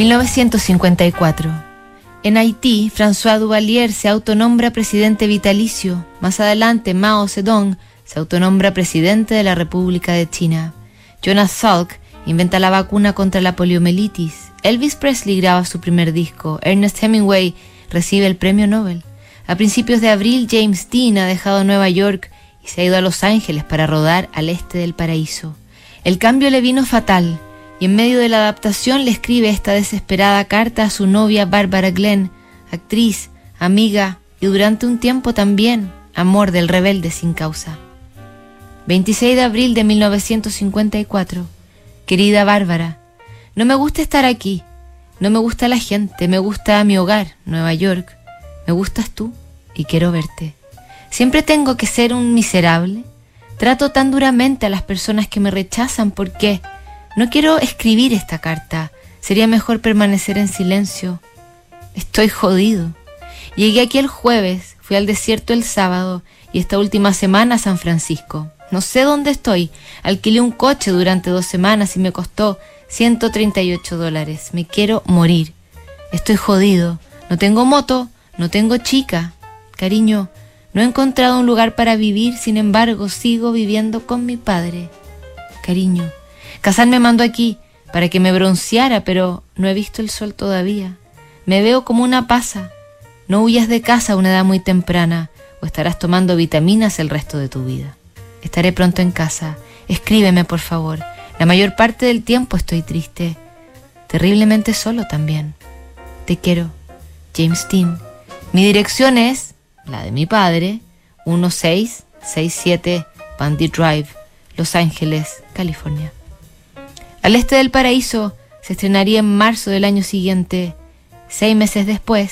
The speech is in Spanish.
1954. En Haití, François Duvalier se autonombra presidente vitalicio. Más adelante, Mao Zedong se autonombra presidente de la República de China. Jonas Salk inventa la vacuna contra la poliomielitis. Elvis Presley graba su primer disco. Ernest Hemingway recibe el premio Nobel. A principios de abril, James Dean ha dejado Nueva York y se ha ido a Los Ángeles para rodar al este del paraíso. El cambio le vino fatal y en medio de la adaptación le escribe esta desesperada carta a su novia Barbara Glenn, actriz, amiga y durante un tiempo también amor del rebelde sin causa. 26 de abril de 1954. Querida Bárbara, no me gusta estar aquí, no me gusta la gente, me gusta mi hogar, Nueva York, me gustas tú y quiero verte. Siempre tengo que ser un miserable. Trato tan duramente a las personas que me rechazan porque no quiero escribir esta carta. Sería mejor permanecer en silencio. Estoy jodido. Llegué aquí el jueves, fui al desierto el sábado y esta última semana a San Francisco. No sé dónde estoy. Alquilé un coche durante dos semanas y me costó 138 dólares. Me quiero morir. Estoy jodido. No tengo moto, no tengo chica. Cariño, no he encontrado un lugar para vivir, sin embargo sigo viviendo con mi padre. Cariño, Casal me mandó aquí para que me bronceara, pero no he visto el sol todavía. Me veo como una pasa. No huyas de casa a una edad muy temprana o estarás tomando vitaminas el resto de tu vida. Estaré pronto en casa. Escríbeme, por favor. La mayor parte del tiempo estoy triste. Terriblemente solo también. Te quiero. James Dean. Mi dirección es la de mi padre, 1667 Bandit Drive, Los Ángeles, California. Al este del paraíso se estrenaría en marzo del año siguiente. Seis meses después,